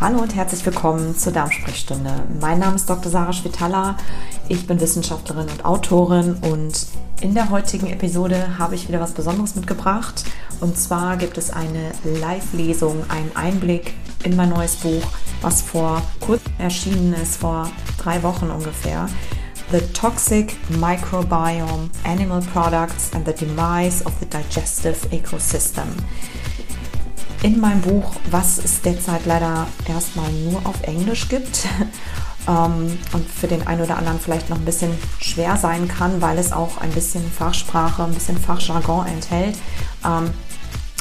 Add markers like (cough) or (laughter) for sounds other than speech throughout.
Hallo und herzlich willkommen zur Darmsprechstunde. Mein Name ist Dr. Sarah Schwitala. Ich bin Wissenschaftlerin und Autorin und in der heutigen Episode habe ich wieder was Besonderes mitgebracht. Und zwar gibt es eine Live-Lesung, einen Einblick in mein neues Buch, was vor kurz erschienen ist, vor drei Wochen ungefähr. The Toxic Microbiome, Animal Products and the Demise of the Digestive Ecosystem in meinem Buch, was es derzeit leider erstmal nur auf Englisch gibt (laughs) ähm, und für den einen oder anderen vielleicht noch ein bisschen schwer sein kann, weil es auch ein bisschen Fachsprache, ein bisschen Fachjargon enthält. Ähm,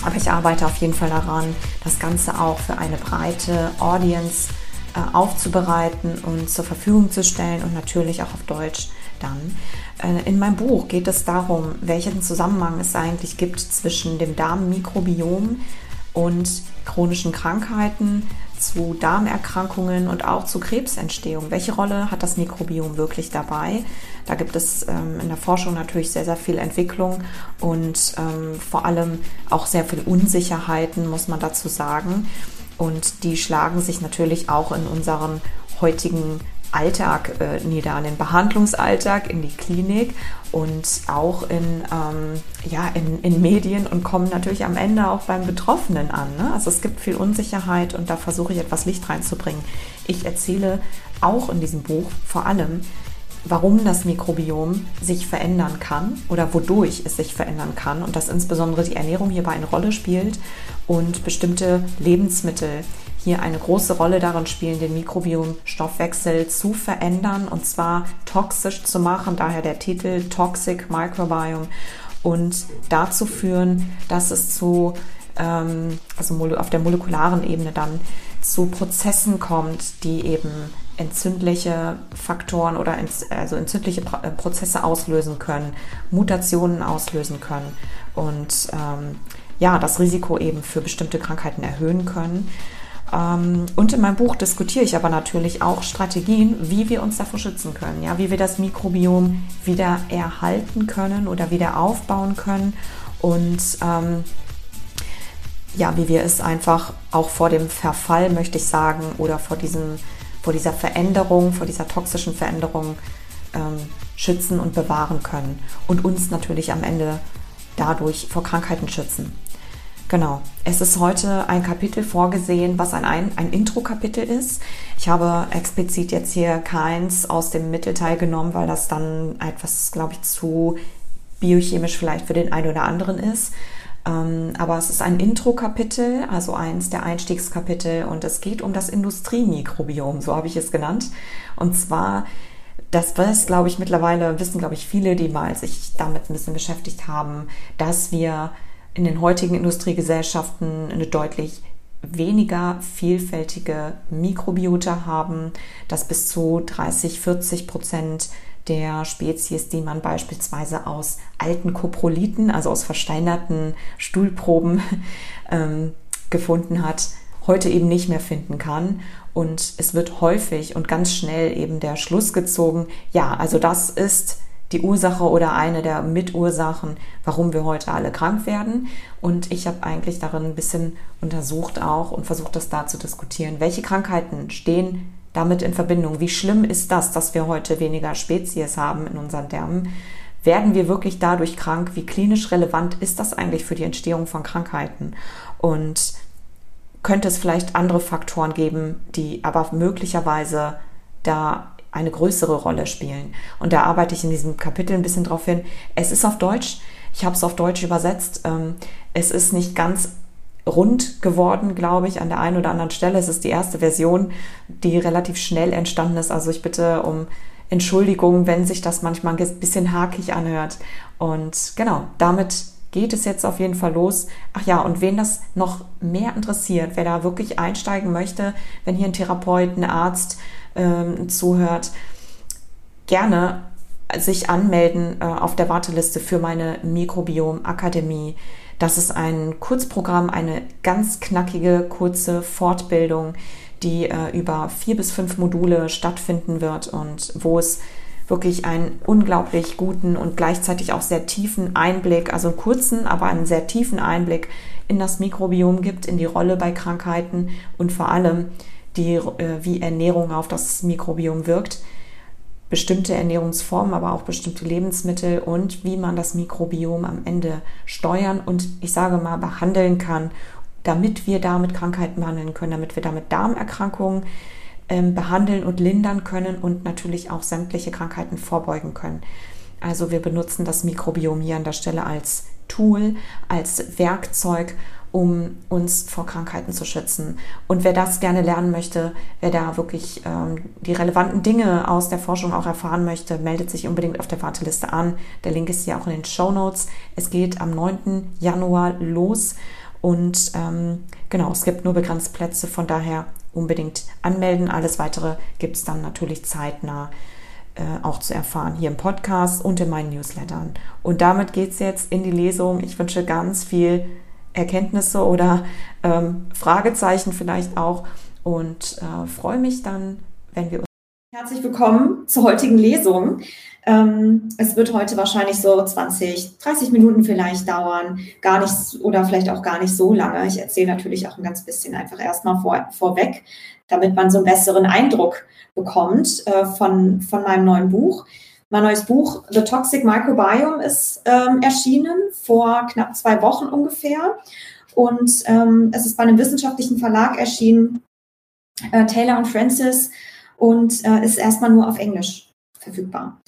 aber ich arbeite auf jeden Fall daran, das Ganze auch für eine breite Audience äh, aufzubereiten und zur Verfügung zu stellen und natürlich auch auf Deutsch dann. Äh, in meinem Buch geht es darum, welchen Zusammenhang es eigentlich gibt zwischen dem Darmmikrobiom, und chronischen Krankheiten, zu Darmerkrankungen und auch zu Krebsentstehung. Welche Rolle hat das Mikrobiom wirklich dabei? Da gibt es ähm, in der Forschung natürlich sehr, sehr viel Entwicklung und ähm, vor allem auch sehr viel Unsicherheiten, muss man dazu sagen. Und die schlagen sich natürlich auch in unseren heutigen Alltag äh, nieder, an den Behandlungsalltag, in die Klinik und auch in, ähm, ja, in, in Medien und kommen natürlich am Ende auch beim Betroffenen an. Ne? Also es gibt viel Unsicherheit und da versuche ich etwas Licht reinzubringen. Ich erzähle auch in diesem Buch vor allem, warum das Mikrobiom sich verändern kann oder wodurch es sich verändern kann und dass insbesondere die Ernährung hierbei eine Rolle spielt und bestimmte Lebensmittel hier eine große Rolle darin spielen, den Mikrobiomstoffwechsel zu verändern und zwar toxisch zu machen, daher der Titel Toxic Microbiome und dazu führen, dass es zu ähm, also auf der molekularen Ebene dann zu Prozessen kommt, die eben entzündliche Faktoren oder also entzündliche äh, Prozesse auslösen können, Mutationen auslösen können und ähm, ja, das Risiko eben für bestimmte Krankheiten erhöhen können. Ähm, und in meinem Buch diskutiere ich aber natürlich auch Strategien, wie wir uns davor schützen können, ja, wie wir das Mikrobiom wieder erhalten können oder wieder aufbauen können und ähm, ja, wie wir es einfach auch vor dem Verfall, möchte ich sagen, oder vor, diesem, vor dieser Veränderung, vor dieser toxischen Veränderung ähm, schützen und bewahren können und uns natürlich am Ende dadurch vor Krankheiten schützen. Genau. Es ist heute ein Kapitel vorgesehen, was ein, ein, ein Intro-Kapitel ist. Ich habe explizit jetzt hier keins aus dem Mittelteil genommen, weil das dann etwas, glaube ich, zu biochemisch vielleicht für den einen oder anderen ist. Ähm, aber es ist ein Intro-Kapitel, also eins der Einstiegskapitel und es geht um das Industriemikrobiom, so habe ich es genannt. Und zwar das weiß, glaube ich, mittlerweile wissen, glaube ich, viele, die mal sich damit ein bisschen beschäftigt haben, dass wir in den heutigen Industriegesellschaften eine deutlich weniger vielfältige Mikrobiota haben, dass bis zu 30, 40 Prozent der Spezies, die man beispielsweise aus alten Koprolithen, also aus versteinerten Stuhlproben (laughs) ähm, gefunden hat, heute eben nicht mehr finden kann. Und es wird häufig und ganz schnell eben der Schluss gezogen, ja, also das ist die Ursache oder eine der Mitursachen, warum wir heute alle krank werden. Und ich habe eigentlich darin ein bisschen untersucht auch und versucht, das da zu diskutieren. Welche Krankheiten stehen damit in Verbindung? Wie schlimm ist das, dass wir heute weniger Spezies haben in unseren Därmen? Werden wir wirklich dadurch krank? Wie klinisch relevant ist das eigentlich für die Entstehung von Krankheiten? Und könnte es vielleicht andere Faktoren geben, die aber möglicherweise da eine größere Rolle spielen. Und da arbeite ich in diesem Kapitel ein bisschen drauf hin. Es ist auf Deutsch, ich habe es auf Deutsch übersetzt. Ähm, es ist nicht ganz rund geworden, glaube ich, an der einen oder anderen Stelle. Es ist die erste Version, die relativ schnell entstanden ist. Also ich bitte um Entschuldigung, wenn sich das manchmal ein bisschen hakig anhört. Und genau, damit geht es jetzt auf jeden Fall los. Ach ja, und wen das noch mehr interessiert, wer da wirklich einsteigen möchte, wenn hier ein Therapeut, ein Arzt ähm, zuhört, gerne sich anmelden äh, auf der Warteliste für meine Mikrobiom Akademie. Das ist ein Kurzprogramm, eine ganz knackige, kurze Fortbildung, die äh, über vier bis fünf Module stattfinden wird und wo es wirklich einen unglaublich guten und gleichzeitig auch sehr tiefen Einblick, also kurzen, aber einen sehr tiefen Einblick in das Mikrobiom gibt, in die Rolle bei Krankheiten und vor allem die, äh, wie Ernährung auf das Mikrobiom wirkt, bestimmte Ernährungsformen, aber auch bestimmte Lebensmittel und wie man das Mikrobiom am Ende steuern und ich sage mal behandeln kann, damit wir damit Krankheiten behandeln können, damit wir damit Darmerkrankungen ähm, behandeln und lindern können und natürlich auch sämtliche Krankheiten vorbeugen können. Also wir benutzen das Mikrobiom hier an der Stelle als Tool, als Werkzeug, um uns vor Krankheiten zu schützen. Und wer das gerne lernen möchte, wer da wirklich ähm, die relevanten Dinge aus der Forschung auch erfahren möchte, meldet sich unbedingt auf der Warteliste an. Der Link ist hier auch in den Show Notes. Es geht am 9. Januar los und ähm, genau, es gibt nur begrenzt Plätze, von daher unbedingt anmelden. Alles weitere gibt es dann natürlich zeitnah äh, auch zu erfahren, hier im Podcast und in meinen Newslettern. Und damit geht es jetzt in die Lesung. Ich wünsche ganz viel Erkenntnisse oder ähm, Fragezeichen vielleicht auch und äh, freue mich dann, wenn wir uns. Herzlich willkommen zur heutigen Lesung. Ähm, es wird heute wahrscheinlich so 20, 30 Minuten vielleicht dauern, gar nicht oder vielleicht auch gar nicht so lange. Ich erzähle natürlich auch ein ganz bisschen einfach erstmal vor, vorweg, damit man so einen besseren Eindruck bekommt äh, von, von meinem neuen Buch. Mein neues Buch The Toxic Microbiome ist ähm, erschienen vor knapp zwei Wochen ungefähr. Und ähm, es ist bei einem wissenschaftlichen Verlag erschienen, äh, Taylor und Francis, und äh, ist erstmal nur auf Englisch verfügbar.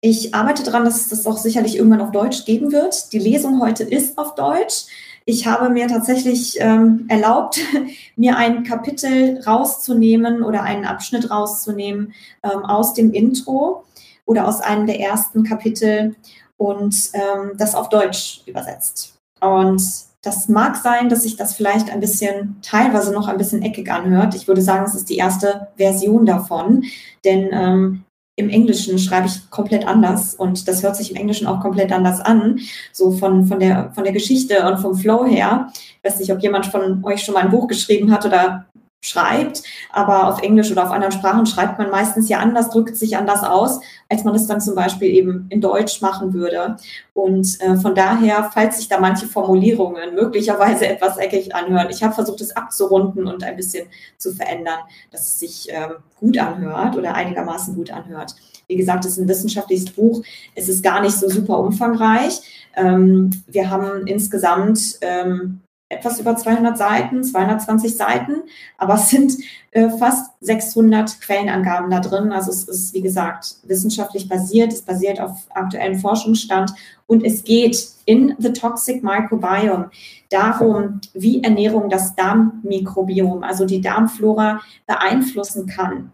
Ich arbeite daran, dass es das auch sicherlich irgendwann auf Deutsch geben wird. Die Lesung heute ist auf Deutsch. Ich habe mir tatsächlich ähm, erlaubt, (laughs) mir ein Kapitel rauszunehmen oder einen Abschnitt rauszunehmen ähm, aus dem Intro oder aus einem der ersten Kapitel und ähm, das auf Deutsch übersetzt. Und das mag sein, dass sich das vielleicht ein bisschen, teilweise noch ein bisschen eckig anhört. Ich würde sagen, es ist die erste Version davon, denn ähm, im Englischen schreibe ich komplett anders und das hört sich im Englischen auch komplett anders an, so von, von, der, von der Geschichte und vom Flow her. Ich weiß nicht, ob jemand von euch schon mal ein Buch geschrieben hat oder schreibt, aber auf Englisch oder auf anderen Sprachen schreibt man meistens ja anders, drückt sich anders aus, als man es dann zum Beispiel eben in Deutsch machen würde. Und äh, von daher, falls sich da manche Formulierungen möglicherweise (laughs) etwas eckig anhören, ich habe versucht, es abzurunden und ein bisschen zu verändern, dass es sich ähm, gut anhört oder einigermaßen gut anhört. Wie gesagt, es ist ein wissenschaftliches Buch. Es ist gar nicht so super umfangreich. Ähm, wir haben insgesamt ähm, etwas über 200 Seiten, 220 Seiten, aber es sind äh, fast 600 Quellenangaben da drin. Also es ist, wie gesagt, wissenschaftlich basiert, es basiert auf aktuellem Forschungsstand und es geht in The Toxic Microbiome darum, wie Ernährung das Darmmikrobiom, also die Darmflora, beeinflussen kann.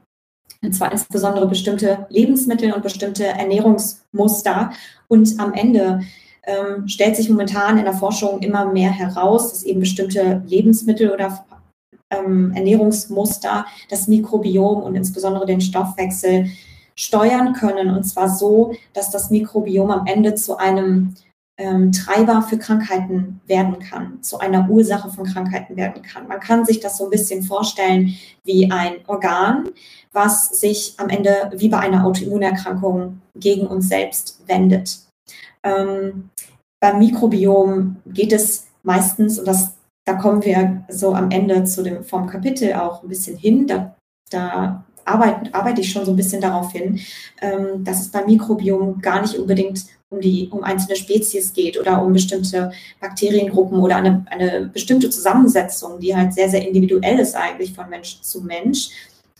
Und zwar insbesondere bestimmte Lebensmittel und bestimmte Ernährungsmuster. Und am Ende ähm, stellt sich momentan in der Forschung immer mehr heraus, dass eben bestimmte Lebensmittel oder ähm, Ernährungsmuster das Mikrobiom und insbesondere den Stoffwechsel steuern können. Und zwar so, dass das Mikrobiom am Ende zu einem ähm, Treiber für Krankheiten werden kann, zu einer Ursache von Krankheiten werden kann. Man kann sich das so ein bisschen vorstellen wie ein Organ, was sich am Ende wie bei einer Autoimmunerkrankung gegen uns selbst wendet. Ähm, beim Mikrobiom geht es meistens, und das, da kommen wir so am Ende zu dem, vom Kapitel auch ein bisschen hin, da, da arbeite, arbeite ich schon so ein bisschen darauf hin, ähm, dass es beim Mikrobiom gar nicht unbedingt um die, um einzelne Spezies geht oder um bestimmte Bakteriengruppen oder eine, eine bestimmte Zusammensetzung, die halt sehr, sehr individuell ist eigentlich von Mensch zu Mensch,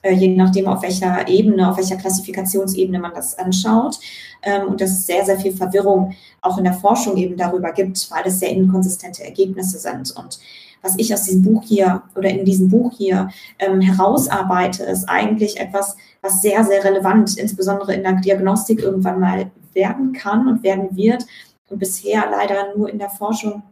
je nachdem, auf welcher Ebene, auf welcher Klassifikationsebene man das anschaut. Ähm, und dass es sehr, sehr viel Verwirrung auch in der Forschung eben darüber gibt, weil es sehr inkonsistente Ergebnisse sind. Und was ich aus diesem Buch hier oder in diesem Buch hier ähm, herausarbeite, ist eigentlich etwas, was sehr, sehr relevant, insbesondere in der Diagnostik irgendwann mal werden kann und werden wird und bisher leider nur in der Forschung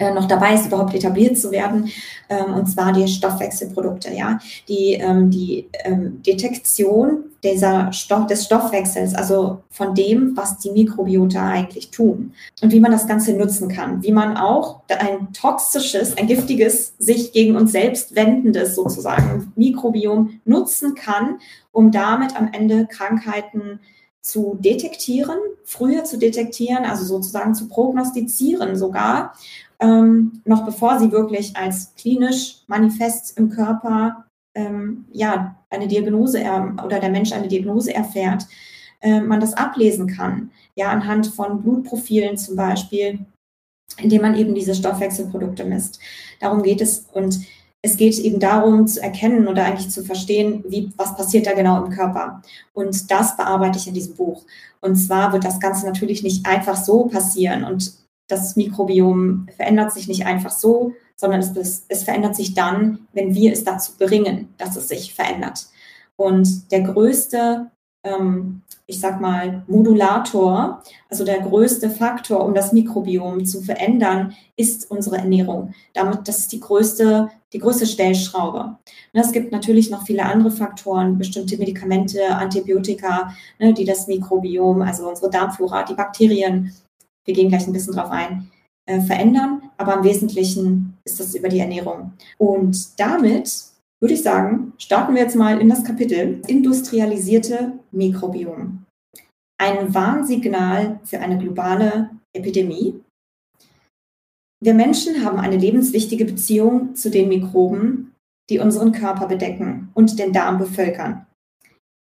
äh, noch dabei ist, überhaupt etabliert zu werden, ähm, und zwar die Stoffwechselprodukte, ja, die, ähm, die ähm, Detektion dieser Stoff, des Stoffwechsels, also von dem, was die Mikrobiota eigentlich tun und wie man das Ganze nutzen kann, wie man auch ein toxisches, ein giftiges, sich gegen uns selbst wendendes sozusagen Mikrobiom nutzen kann, um damit am Ende Krankheiten zu detektieren, früher zu detektieren, also sozusagen zu prognostizieren sogar ähm, noch bevor sie wirklich als klinisch manifest im Körper ähm, ja, eine Diagnose oder der Mensch eine Diagnose erfährt, äh, man das ablesen kann. Ja, anhand von Blutprofilen zum Beispiel, indem man eben diese Stoffwechselprodukte misst. Darum geht es und es geht eben darum zu erkennen oder eigentlich zu verstehen, wie, was passiert da genau im Körper. Und das bearbeite ich in diesem Buch. Und zwar wird das Ganze natürlich nicht einfach so passieren und das Mikrobiom verändert sich nicht einfach so, sondern es, es verändert sich dann, wenn wir es dazu bringen, dass es sich verändert. Und der größte ähm, ich sag mal, Modulator, also der größte Faktor, um das Mikrobiom zu verändern, ist unsere Ernährung. Damit, das ist die größte, die größte Stellschraube. Und es gibt natürlich noch viele andere Faktoren, bestimmte Medikamente, Antibiotika, ne, die das Mikrobiom, also unsere Darmflora, die Bakterien, wir gehen gleich ein bisschen drauf ein, äh, verändern. Aber im Wesentlichen ist das über die Ernährung. Und damit würde ich sagen, starten wir jetzt mal in das Kapitel Industrialisierte Mikrobiom. Ein Warnsignal für eine globale Epidemie. Wir Menschen haben eine lebenswichtige Beziehung zu den Mikroben, die unseren Körper bedecken und den Darm bevölkern.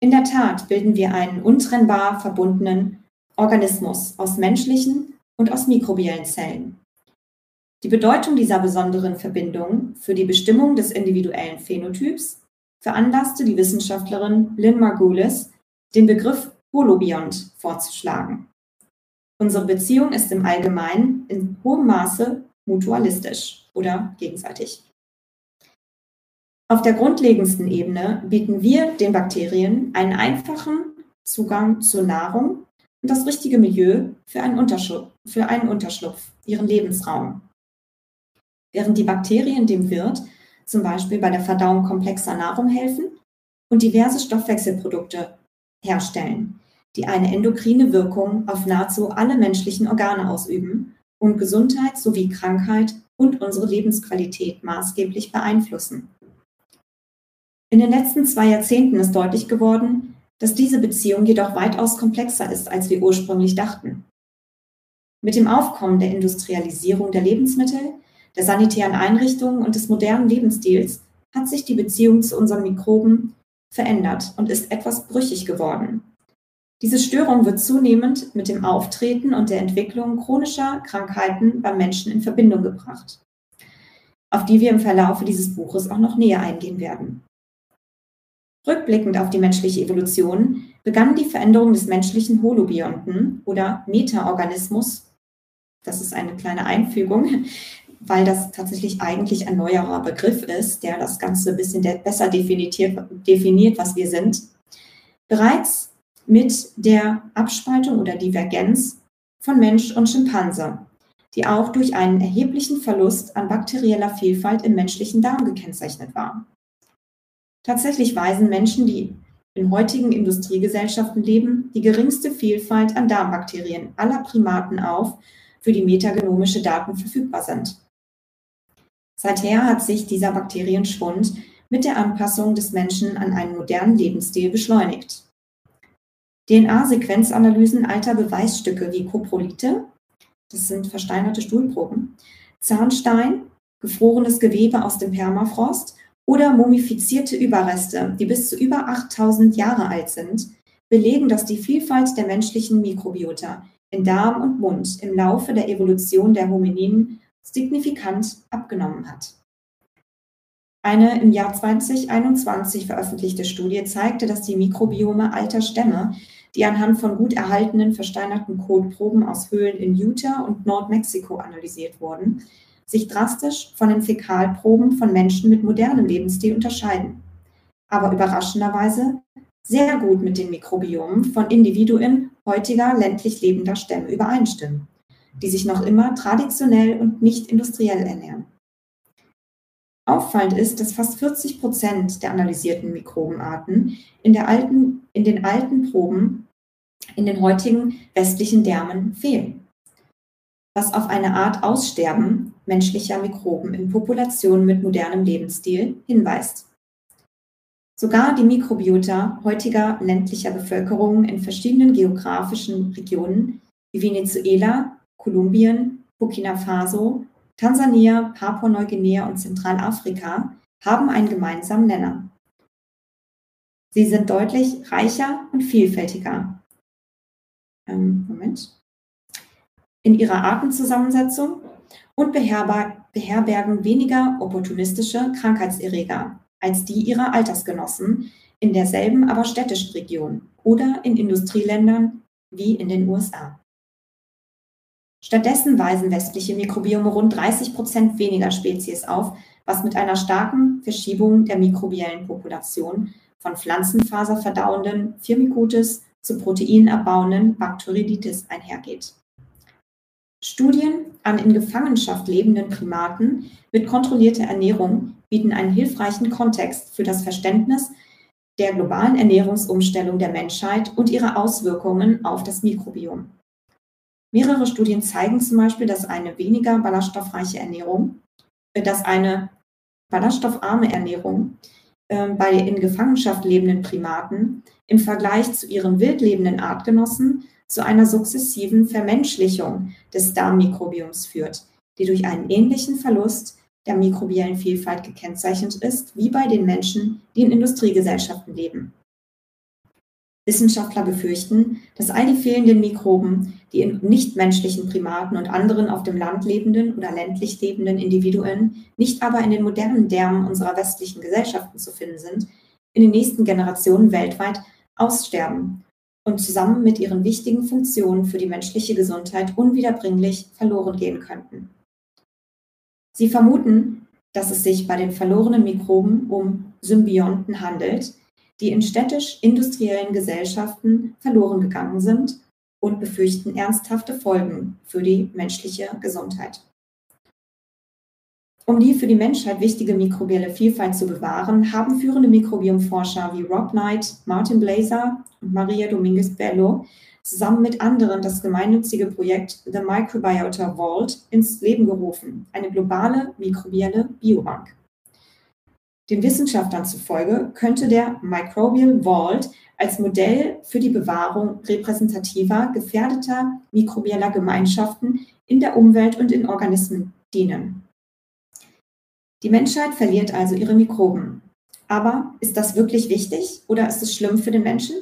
In der Tat bilden wir einen untrennbar verbundenen Organismus aus menschlichen und aus mikrobiellen Zellen. Die Bedeutung dieser besonderen Verbindung für die Bestimmung des individuellen Phänotyps veranlasste die Wissenschaftlerin Lynn Margulis, den Begriff Holobiont vorzuschlagen. Unsere Beziehung ist im Allgemeinen in hohem Maße mutualistisch oder gegenseitig. Auf der grundlegendsten Ebene bieten wir den Bakterien einen einfachen Zugang zur Nahrung und das richtige Milieu für einen für einen Unterschlupf ihren Lebensraum während die Bakterien dem Wirt zum Beispiel bei der Verdauung komplexer Nahrung helfen und diverse Stoffwechselprodukte herstellen, die eine endokrine Wirkung auf nahezu alle menschlichen Organe ausüben und Gesundheit sowie Krankheit und unsere Lebensqualität maßgeblich beeinflussen. In den letzten zwei Jahrzehnten ist deutlich geworden, dass diese Beziehung jedoch weitaus komplexer ist, als wir ursprünglich dachten. Mit dem Aufkommen der Industrialisierung der Lebensmittel der sanitären Einrichtungen und des modernen Lebensstils hat sich die Beziehung zu unseren Mikroben verändert und ist etwas brüchig geworden. Diese Störung wird zunehmend mit dem Auftreten und der Entwicklung chronischer Krankheiten beim Menschen in Verbindung gebracht, auf die wir im Verlaufe dieses Buches auch noch näher eingehen werden. Rückblickend auf die menschliche Evolution begann die Veränderung des menschlichen Holobionten oder Metaorganismus, das ist eine kleine Einfügung, weil das tatsächlich eigentlich ein neuerer Begriff ist, der das Ganze ein bisschen besser definiert, was wir sind. Bereits mit der Abspaltung oder Divergenz von Mensch und Schimpanse, die auch durch einen erheblichen Verlust an bakterieller Vielfalt im menschlichen Darm gekennzeichnet war. Tatsächlich weisen Menschen, die in heutigen Industriegesellschaften leben, die geringste Vielfalt an Darmbakterien aller Primaten auf, für die metagenomische Daten verfügbar sind. Seither hat sich dieser Bakterienschwund mit der Anpassung des Menschen an einen modernen Lebensstil beschleunigt. DNA-Sequenzanalysen alter Beweisstücke wie Koprolite, das sind versteinerte Stuhlproben, Zahnstein, gefrorenes Gewebe aus dem Permafrost oder mumifizierte Überreste, die bis zu über 8000 Jahre alt sind, belegen, dass die Vielfalt der menschlichen Mikrobiota in Darm und Mund im Laufe der Evolution der Homininen signifikant abgenommen hat. Eine im Jahr 2021 veröffentlichte Studie zeigte, dass die Mikrobiome alter Stämme, die anhand von gut erhaltenen versteinerten Kotproben aus Höhlen in Utah und Nordmexiko analysiert wurden, sich drastisch von den Fäkalproben von Menschen mit modernem Lebensstil unterscheiden, aber überraschenderweise sehr gut mit den Mikrobiomen von Individuen heutiger ländlich lebender Stämme übereinstimmen die sich noch immer traditionell und nicht industriell ernähren. Auffallend ist, dass fast 40 Prozent der analysierten Mikrobenarten in, alten, in den alten Proben in den heutigen westlichen Därmen fehlen, was auf eine Art Aussterben menschlicher Mikroben in Populationen mit modernem Lebensstil hinweist. Sogar die Mikrobiota heutiger ländlicher Bevölkerungen in verschiedenen geografischen Regionen wie Venezuela, Kolumbien, Burkina Faso, Tansania, Papua-Neuguinea und Zentralafrika haben einen gemeinsamen Nenner. Sie sind deutlich reicher und vielfältiger. Ähm, Moment. In ihrer Artenzusammensetzung und beherbergen weniger opportunistische Krankheitserreger als die ihrer Altersgenossen in derselben, aber städtischen Region oder in Industrieländern wie in den USA. Stattdessen weisen westliche Mikrobiome rund 30 Prozent weniger Spezies auf, was mit einer starken Verschiebung der mikrobiellen Population von pflanzenfaserverdauenden Firmicutes zu proteinabbauenden Bacteroiditis einhergeht. Studien an in Gefangenschaft lebenden Primaten mit kontrollierter Ernährung bieten einen hilfreichen Kontext für das Verständnis der globalen Ernährungsumstellung der Menschheit und ihre Auswirkungen auf das Mikrobiom. Mehrere Studien zeigen zum Beispiel, dass eine weniger ballaststoffreiche Ernährung, äh, dass eine ballaststoffarme Ernährung äh, bei in Gefangenschaft lebenden Primaten im Vergleich zu ihren wild lebenden Artgenossen zu einer sukzessiven Vermenschlichung des Darmmikrobioms führt, die durch einen ähnlichen Verlust der mikrobiellen Vielfalt gekennzeichnet ist, wie bei den Menschen, die in Industriegesellschaften leben. Wissenschaftler befürchten, dass all die fehlenden Mikroben, die in nichtmenschlichen Primaten und anderen auf dem Land lebenden oder ländlich lebenden Individuen, nicht aber in den modernen Därmen unserer westlichen Gesellschaften zu finden sind, in den nächsten Generationen weltweit aussterben und zusammen mit ihren wichtigen Funktionen für die menschliche Gesundheit unwiederbringlich verloren gehen könnten. Sie vermuten, dass es sich bei den verlorenen Mikroben um Symbionten handelt, die in städtisch-industriellen Gesellschaften verloren gegangen sind und befürchten ernsthafte Folgen für die menschliche Gesundheit. Um die für die Menschheit wichtige mikrobielle Vielfalt zu bewahren, haben führende Mikrobiomforscher wie Rob Knight, Martin Blazer und Maria Dominguez Bello zusammen mit anderen das gemeinnützige Projekt The Microbiota Vault ins Leben gerufen, eine globale mikrobielle Biobank. Den Wissenschaftlern zufolge könnte der Microbial Vault als Modell für die Bewahrung repräsentativer, gefährdeter mikrobieller Gemeinschaften in der Umwelt und in Organismen dienen. Die Menschheit verliert also ihre Mikroben. Aber ist das wirklich wichtig oder ist es schlimm für den Menschen?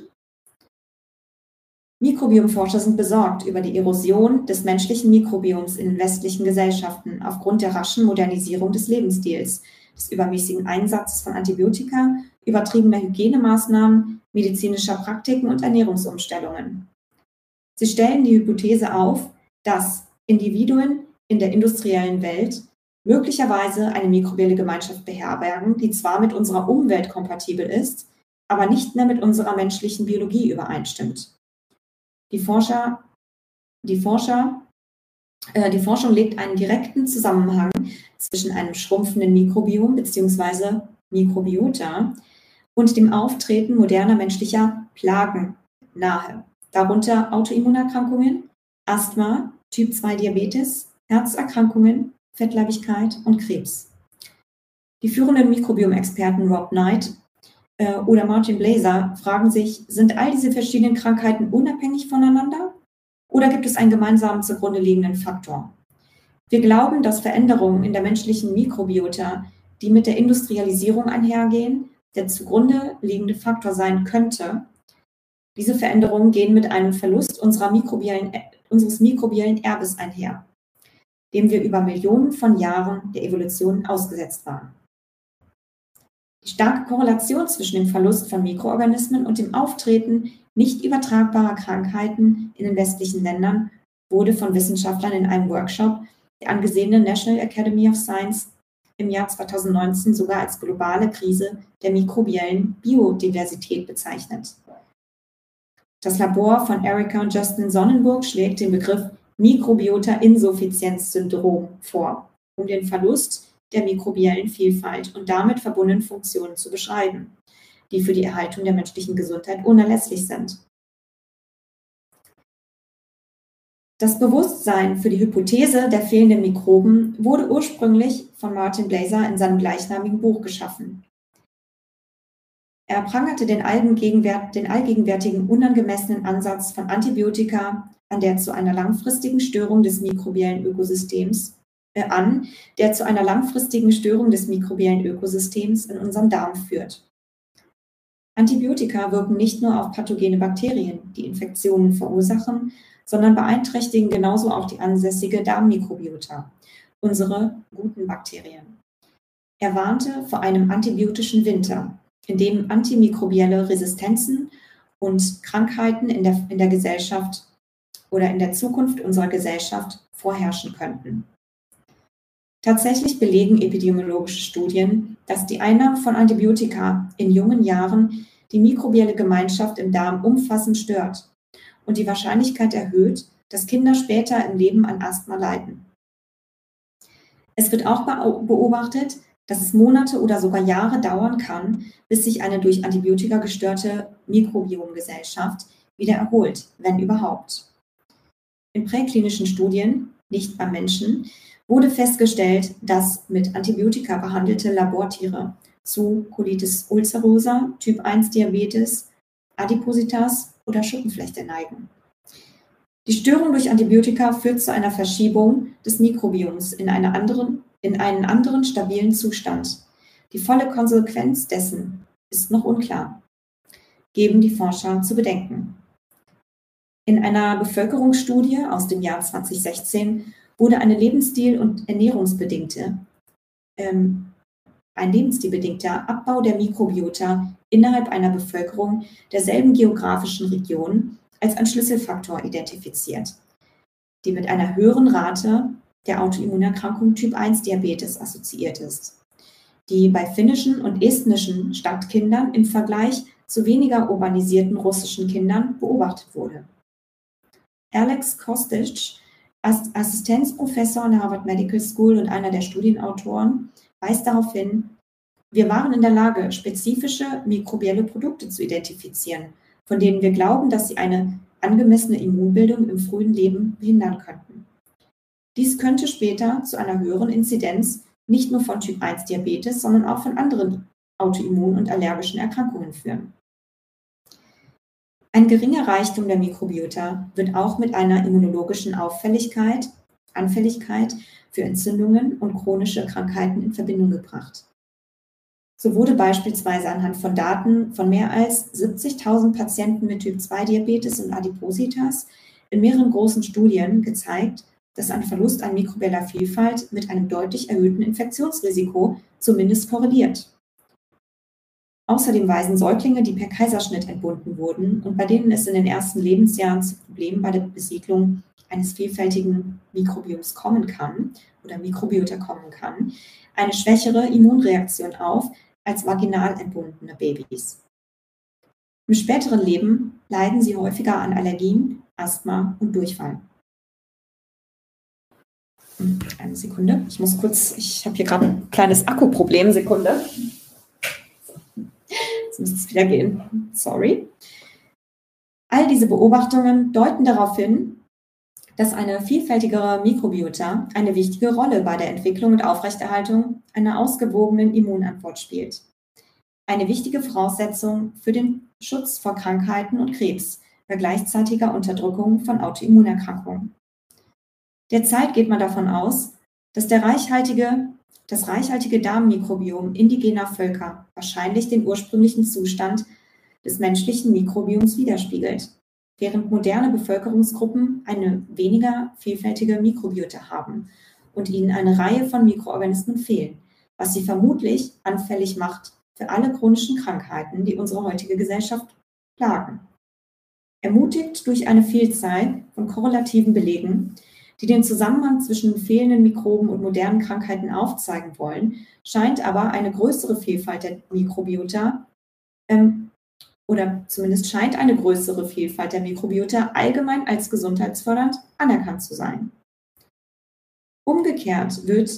Mikrobiomforscher sind besorgt über die Erosion des menschlichen Mikrobioms in westlichen Gesellschaften aufgrund der raschen Modernisierung des Lebensstils, des übermäßigen Einsatzes von Antibiotika, übertriebener Hygienemaßnahmen, medizinischer Praktiken und Ernährungsumstellungen. Sie stellen die Hypothese auf, dass Individuen in der industriellen Welt möglicherweise eine mikrobielle Gemeinschaft beherbergen, die zwar mit unserer Umwelt kompatibel ist, aber nicht mehr mit unserer menschlichen Biologie übereinstimmt. Die Forscher, die Forscher, äh, die Forschung legt einen direkten Zusammenhang zwischen einem schrumpfenden Mikrobiom bzw. Mikrobiota und dem Auftreten moderner menschlicher Plagen nahe, darunter Autoimmunerkrankungen, Asthma, Typ 2 Diabetes, Herzerkrankungen, Fettleibigkeit und Krebs. Die führenden Mikrobiomexperten Rob Knight äh, oder Martin Blazer fragen sich, sind all diese verschiedenen Krankheiten unabhängig voneinander oder gibt es einen gemeinsamen zugrunde liegenden Faktor? Wir glauben, dass Veränderungen in der menschlichen Mikrobiota, die mit der Industrialisierung einhergehen, der zugrunde liegende Faktor sein könnte. Diese Veränderungen gehen mit einem Verlust unseres mikrobiellen Erbes einher, dem wir über Millionen von Jahren der Evolution ausgesetzt waren. Die starke Korrelation zwischen dem Verlust von Mikroorganismen und dem Auftreten nicht übertragbarer Krankheiten in den westlichen Ländern wurde von Wissenschaftlern in einem Workshop der angesehenen National Academy of Science im Jahr 2019 sogar als globale Krise der mikrobiellen Biodiversität bezeichnet. Das Labor von Erika und Justin Sonnenburg schlägt den Begriff Mikrobiota-Insuffizienz-Syndrom vor, um den Verlust der mikrobiellen Vielfalt und damit verbundenen Funktionen zu beschreiben, die für die Erhaltung der menschlichen Gesundheit unerlässlich sind. Das Bewusstsein für die Hypothese der fehlenden Mikroben wurde ursprünglich von Martin Blazer in seinem gleichnamigen Buch geschaffen. Er prangerte den, den allgegenwärtigen unangemessenen Ansatz von Antibiotika an der zu einer langfristigen Störung des mikrobiellen Ökosystems äh, an, der zu einer langfristigen Störung des mikrobiellen Ökosystems in unserem Darm führt. Antibiotika wirken nicht nur auf pathogene Bakterien, die Infektionen verursachen, sondern beeinträchtigen genauso auch die ansässige Darmmikrobiota, unsere guten Bakterien. Er warnte vor einem antibiotischen Winter, in dem antimikrobielle Resistenzen und Krankheiten in der, in der Gesellschaft oder in der Zukunft unserer Gesellschaft vorherrschen könnten. Tatsächlich belegen epidemiologische Studien, dass die Einnahme von Antibiotika in jungen Jahren die mikrobielle Gemeinschaft im Darm umfassend stört und die Wahrscheinlichkeit erhöht, dass Kinder später im Leben an Asthma leiden. Es wird auch beobachtet, dass es Monate oder sogar Jahre dauern kann, bis sich eine durch Antibiotika gestörte Mikrobiomgesellschaft wieder erholt, wenn überhaupt. In präklinischen Studien, nicht beim Menschen, wurde festgestellt, dass mit Antibiotika behandelte Labortiere zu Colitis ulcerosa, Typ 1 Diabetes, Adipositas oder Schuppenflechte neigen. Die Störung durch Antibiotika führt zu einer Verschiebung des Mikrobioms in, eine anderen, in einen anderen stabilen Zustand. Die volle Konsequenz dessen ist noch unklar, geben die Forscher zu bedenken. In einer Bevölkerungsstudie aus dem Jahr 2016 wurde eine Lebensstil- und ernährungsbedingte, ähm, ein lebensstilbedingter Abbau der Mikrobiota innerhalb einer Bevölkerung derselben geografischen Region als ein Schlüsselfaktor identifiziert, die mit einer höheren Rate der Autoimmunerkrankung Typ 1 Diabetes assoziiert ist, die bei finnischen und estnischen Stadtkindern im Vergleich zu weniger urbanisierten russischen Kindern beobachtet wurde. Alex Kostic, Assistenzprofessor an der Harvard Medical School und einer der Studienautoren, weist darauf hin, wir waren in der Lage, spezifische mikrobielle Produkte zu identifizieren, von denen wir glauben, dass sie eine angemessene Immunbildung im frühen Leben behindern könnten. Dies könnte später zu einer höheren Inzidenz nicht nur von Typ 1 Diabetes, sondern auch von anderen Autoimmun- und allergischen Erkrankungen führen. Ein geringer Reichtum der Mikrobiota wird auch mit einer immunologischen Auffälligkeit, Anfälligkeit für Entzündungen und chronische Krankheiten in Verbindung gebracht. So wurde beispielsweise anhand von Daten von mehr als 70.000 Patienten mit Typ-2-Diabetes und Adipositas in mehreren großen Studien gezeigt, dass ein Verlust an mikrobieller Vielfalt mit einem deutlich erhöhten Infektionsrisiko zumindest korreliert. Außerdem weisen Säuglinge, die per Kaiserschnitt entbunden wurden und bei denen es in den ersten Lebensjahren zu Problemen bei der Besiedlung eines vielfältigen Mikrobioms kommen kann oder Mikrobiota kommen kann, eine schwächere Immunreaktion auf, als vaginal entbundene Babys. Im späteren Leben leiden sie häufiger an Allergien, Asthma und Durchfall. Eine Sekunde, ich muss kurz, ich habe hier gerade ein kleines Akkuproblem, Sekunde. Jetzt müsste es wieder gehen. Sorry. All diese Beobachtungen deuten darauf hin, dass eine vielfältigere Mikrobiota eine wichtige Rolle bei der Entwicklung und Aufrechterhaltung einer ausgewogenen Immunantwort spielt. Eine wichtige Voraussetzung für den Schutz vor Krankheiten und Krebs bei gleichzeitiger Unterdrückung von Autoimmunerkrankungen. Derzeit geht man davon aus, dass der reichhaltige, das reichhaltige Darmmikrobiom indigener Völker wahrscheinlich den ursprünglichen Zustand des menschlichen Mikrobioms widerspiegelt während moderne Bevölkerungsgruppen eine weniger vielfältige Mikrobiota haben und ihnen eine Reihe von Mikroorganismen fehlen, was sie vermutlich anfällig macht für alle chronischen Krankheiten, die unsere heutige Gesellschaft plagen. Ermutigt durch eine Vielzahl von korrelativen Belegen, die den Zusammenhang zwischen fehlenden Mikroben und modernen Krankheiten aufzeigen wollen, scheint aber eine größere Vielfalt der Mikrobiota ähm, oder zumindest scheint eine größere Vielfalt der Mikrobiota allgemein als gesundheitsfördernd anerkannt zu sein. Umgekehrt wird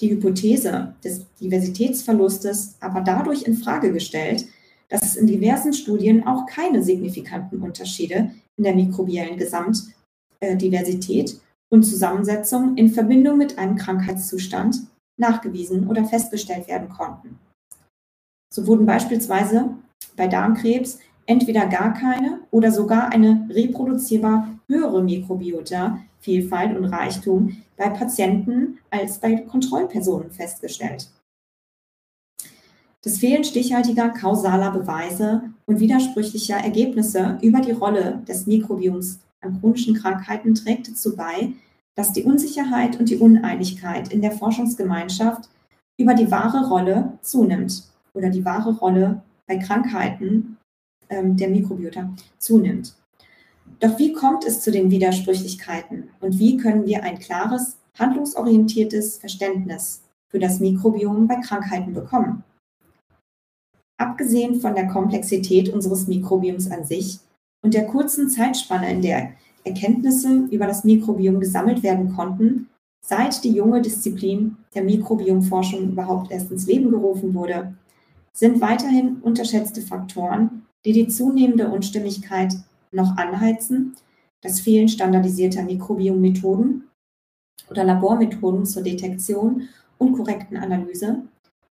die Hypothese des Diversitätsverlustes aber dadurch in Frage gestellt, dass es in diversen Studien auch keine signifikanten Unterschiede in der mikrobiellen Gesamtdiversität und Zusammensetzung in Verbindung mit einem Krankheitszustand nachgewiesen oder festgestellt werden konnten. So wurden beispielsweise bei Darmkrebs entweder gar keine oder sogar eine reproduzierbar höhere Mikrobiota-Vielfalt und Reichtum bei Patienten als bei Kontrollpersonen festgestellt. Das Fehlen stichhaltiger kausaler Beweise und widersprüchlicher Ergebnisse über die Rolle des Mikrobioms an chronischen Krankheiten trägt dazu bei, dass die Unsicherheit und die Uneinigkeit in der Forschungsgemeinschaft über die wahre Rolle zunimmt oder die wahre Rolle bei Krankheiten ähm, der Mikrobiota zunimmt. Doch wie kommt es zu den Widersprüchlichkeiten und wie können wir ein klares, handlungsorientiertes Verständnis für das Mikrobiom bei Krankheiten bekommen? Abgesehen von der Komplexität unseres Mikrobioms an sich und der kurzen Zeitspanne, in der Erkenntnisse über das Mikrobiom gesammelt werden konnten, seit die junge Disziplin der Mikrobiomforschung überhaupt erst ins Leben gerufen wurde, sind weiterhin unterschätzte Faktoren, die die zunehmende Unstimmigkeit noch anheizen, das Fehlen standardisierter Mikrobiommethoden oder Labormethoden zur Detektion und korrekten Analyse,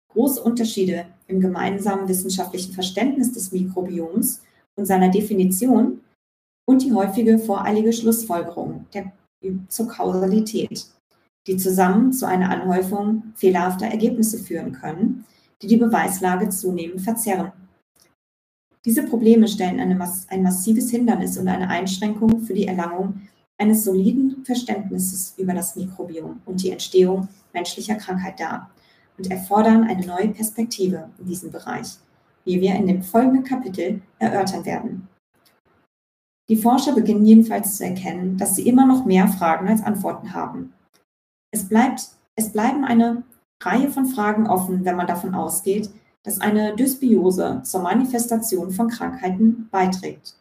große Unterschiede im gemeinsamen wissenschaftlichen Verständnis des Mikrobioms und seiner Definition und die häufige voreilige Schlussfolgerung der, zur Kausalität, die zusammen zu einer Anhäufung fehlerhafter Ergebnisse führen können, die die Beweislage zunehmend verzerren. Diese Probleme stellen Mass ein massives Hindernis und eine Einschränkung für die Erlangung eines soliden Verständnisses über das Mikrobiom und die Entstehung menschlicher Krankheit dar und erfordern eine neue Perspektive in diesem Bereich, wie wir in dem folgenden Kapitel erörtern werden. Die Forscher beginnen jedenfalls zu erkennen, dass sie immer noch mehr Fragen als Antworten haben. Es, bleibt, es bleiben eine Reihe von Fragen offen, wenn man davon ausgeht, dass eine Dysbiose zur Manifestation von Krankheiten beiträgt.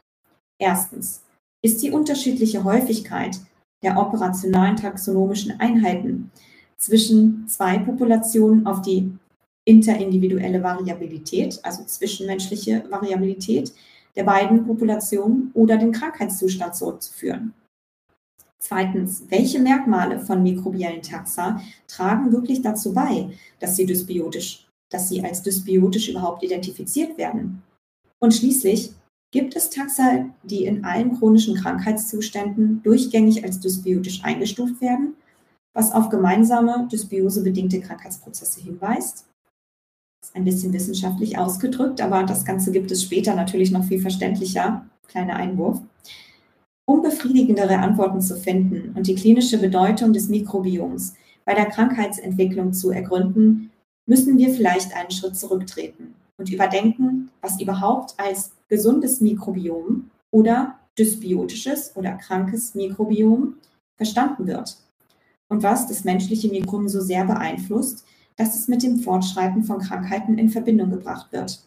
Erstens ist die unterschiedliche Häufigkeit der operationalen taxonomischen Einheiten zwischen zwei Populationen auf die interindividuelle Variabilität, also zwischenmenschliche Variabilität der beiden Populationen oder den Krankheitszustand zurückzuführen. Zweitens, welche Merkmale von mikrobiellen Taxa tragen wirklich dazu bei, dass sie dysbiotisch, dass sie als dysbiotisch überhaupt identifiziert werden? Und schließlich, gibt es Taxa, die in allen chronischen Krankheitszuständen durchgängig als dysbiotisch eingestuft werden, was auf gemeinsame dysbiosebedingte Krankheitsprozesse hinweist? Ein bisschen wissenschaftlich ausgedrückt, aber das Ganze gibt es später natürlich noch viel verständlicher. Kleiner Einwurf. Um befriedigendere Antworten zu finden und die klinische Bedeutung des Mikrobioms bei der Krankheitsentwicklung zu ergründen, müssen wir vielleicht einen Schritt zurücktreten und überdenken, was überhaupt als gesundes Mikrobiom oder dysbiotisches oder krankes Mikrobiom verstanden wird und was das menschliche Mikrobiom so sehr beeinflusst, dass es mit dem Fortschreiten von Krankheiten in Verbindung gebracht wird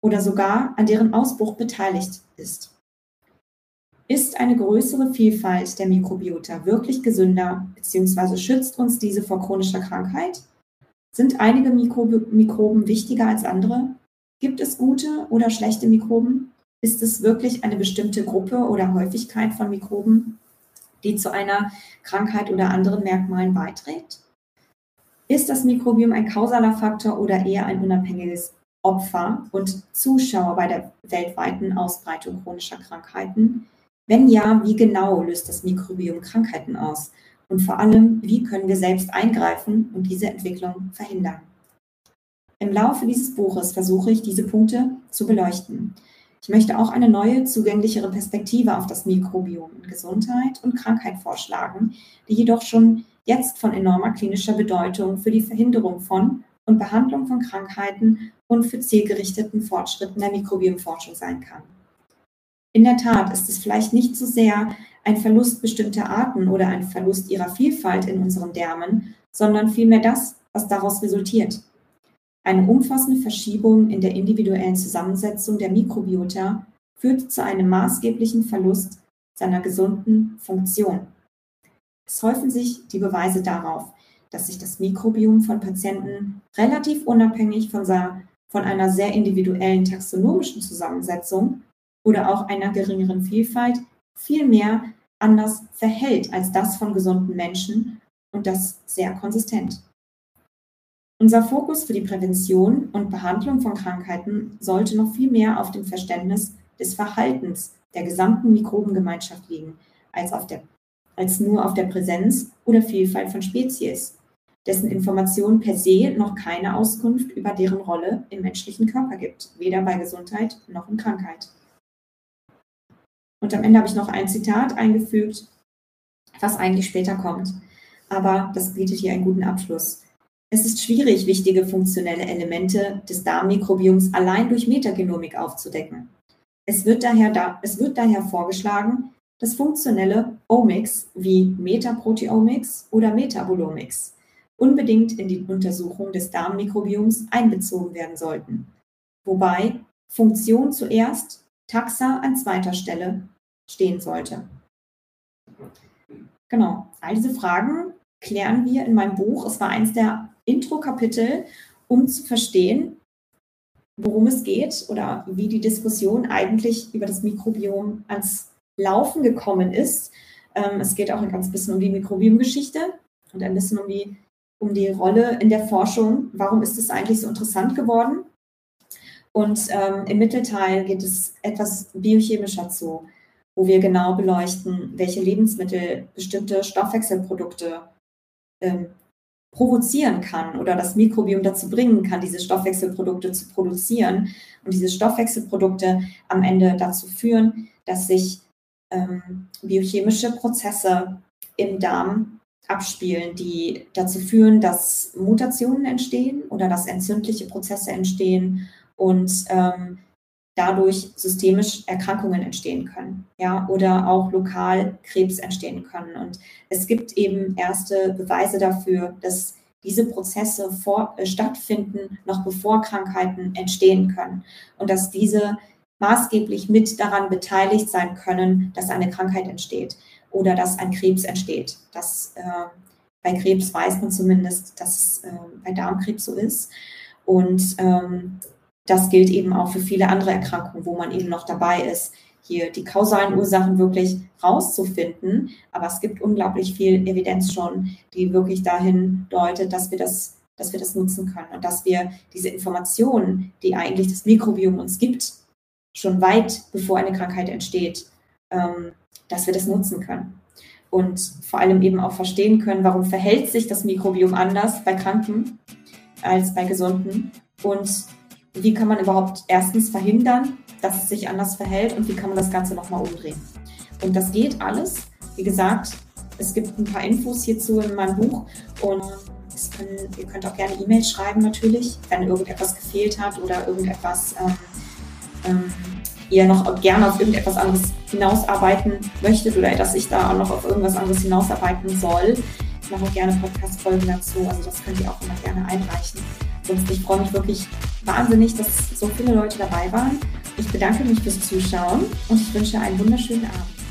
oder sogar an deren Ausbruch beteiligt ist. Ist eine größere Vielfalt der Mikrobiota wirklich gesünder bzw. schützt uns diese vor chronischer Krankheit? Sind einige Mikrobe Mikroben wichtiger als andere? Gibt es gute oder schlechte Mikroben? Ist es wirklich eine bestimmte Gruppe oder Häufigkeit von Mikroben, die zu einer Krankheit oder anderen Merkmalen beiträgt? Ist das Mikrobiom ein kausaler Faktor oder eher ein unabhängiges Opfer und Zuschauer bei der weltweiten Ausbreitung chronischer Krankheiten? Wenn ja, wie genau löst das Mikrobiom Krankheiten aus? Und vor allem, wie können wir selbst eingreifen und diese Entwicklung verhindern? Im Laufe dieses Buches versuche ich, diese Punkte zu beleuchten. Ich möchte auch eine neue, zugänglichere Perspektive auf das Mikrobiom in Gesundheit und Krankheit vorschlagen, die jedoch schon jetzt von enormer klinischer Bedeutung für die Verhinderung von und Behandlung von Krankheiten und für zielgerichteten Fortschritten der Mikrobiomforschung sein kann. In der Tat ist es vielleicht nicht so sehr ein Verlust bestimmter Arten oder ein Verlust ihrer Vielfalt in unseren Därmen, sondern vielmehr das, was daraus resultiert. Eine umfassende Verschiebung in der individuellen Zusammensetzung der Mikrobiota führt zu einem maßgeblichen Verlust seiner gesunden Funktion. Es häufen sich die Beweise darauf, dass sich das Mikrobiom von Patienten relativ unabhängig von, von einer sehr individuellen taxonomischen Zusammensetzung oder auch einer geringeren Vielfalt viel mehr anders verhält als das von gesunden Menschen und das sehr konsistent. Unser Fokus für die Prävention und Behandlung von Krankheiten sollte noch viel mehr auf dem Verständnis des Verhaltens der gesamten Mikrobengemeinschaft liegen, als, auf der, als nur auf der Präsenz oder Vielfalt von Spezies. dessen Information per se noch keine Auskunft über deren Rolle im menschlichen Körper gibt, weder bei Gesundheit noch in Krankheit. Und am Ende habe ich noch ein Zitat eingefügt, was eigentlich später kommt. Aber das bietet hier einen guten Abschluss. Es ist schwierig, wichtige funktionelle Elemente des Darmmikrobioms allein durch Metagenomik aufzudecken. Es wird daher, da, es wird daher vorgeschlagen, dass funktionelle Omics wie Metaproteomics oder Metabolomics unbedingt in die Untersuchung des Darmmikrobioms einbezogen werden sollten. Wobei Funktion zuerst, Taxa an zweiter Stelle stehen sollte. Genau, all diese Fragen klären wir in meinem Buch. Es war eins der Intro-Kapitel, um zu verstehen, worum es geht oder wie die Diskussion eigentlich über das Mikrobiom ans Laufen gekommen ist. Ähm, es geht auch ein ganz bisschen um die Mikrobiomgeschichte und ein bisschen um die, um die Rolle in der Forschung. Warum ist es eigentlich so interessant geworden? Und ähm, im Mittelteil geht es etwas biochemischer zu, wo wir genau beleuchten, welche Lebensmittel bestimmte Stoffwechselprodukte ähm, provozieren kann oder das Mikrobiom dazu bringen kann, diese Stoffwechselprodukte zu produzieren und diese Stoffwechselprodukte am Ende dazu führen, dass sich ähm, biochemische Prozesse im Darm abspielen, die dazu führen, dass Mutationen entstehen oder dass entzündliche Prozesse entstehen und ähm, dadurch systemisch Erkrankungen entstehen können, ja, oder auch lokal Krebs entstehen können. Und es gibt eben erste Beweise dafür, dass diese Prozesse vor, äh, stattfinden, noch bevor Krankheiten entstehen können und dass diese maßgeblich mit daran beteiligt sein können, dass eine Krankheit entsteht oder dass ein Krebs entsteht. Das, äh, bei Krebs weiß man zumindest, dass es äh, bei Darmkrebs so ist. Und ähm, das gilt eben auch für viele andere Erkrankungen, wo man eben noch dabei ist, hier die kausalen Ursachen wirklich rauszufinden. Aber es gibt unglaublich viel Evidenz schon, die wirklich dahin deutet, dass wir das, dass wir das nutzen können und dass wir diese Informationen, die eigentlich das Mikrobiom uns gibt, schon weit bevor eine Krankheit entsteht, ähm, dass wir das nutzen können. Und vor allem eben auch verstehen können, warum verhält sich das Mikrobiom anders bei Kranken als bei Gesunden und wie kann man überhaupt erstens verhindern, dass es sich anders verhält und wie kann man das Ganze nochmal umdrehen. Und das geht alles. Wie gesagt, es gibt ein paar Infos hierzu in meinem Buch und können, ihr könnt auch gerne E-Mails schreiben natürlich, wenn irgendetwas gefehlt hat oder irgendetwas ähm, ähm, ihr noch gerne auf irgendetwas anderes hinausarbeiten möchtet oder dass ich da auch noch auf irgendwas anderes hinausarbeiten soll. Ich mache auch gerne Podcast-Folgen dazu, also das könnt ihr auch immer gerne einreichen. Sonst ich freue mich wirklich wahnsinnig, dass so viele Leute dabei waren. Ich bedanke mich fürs Zuschauen und ich wünsche einen wunderschönen Abend.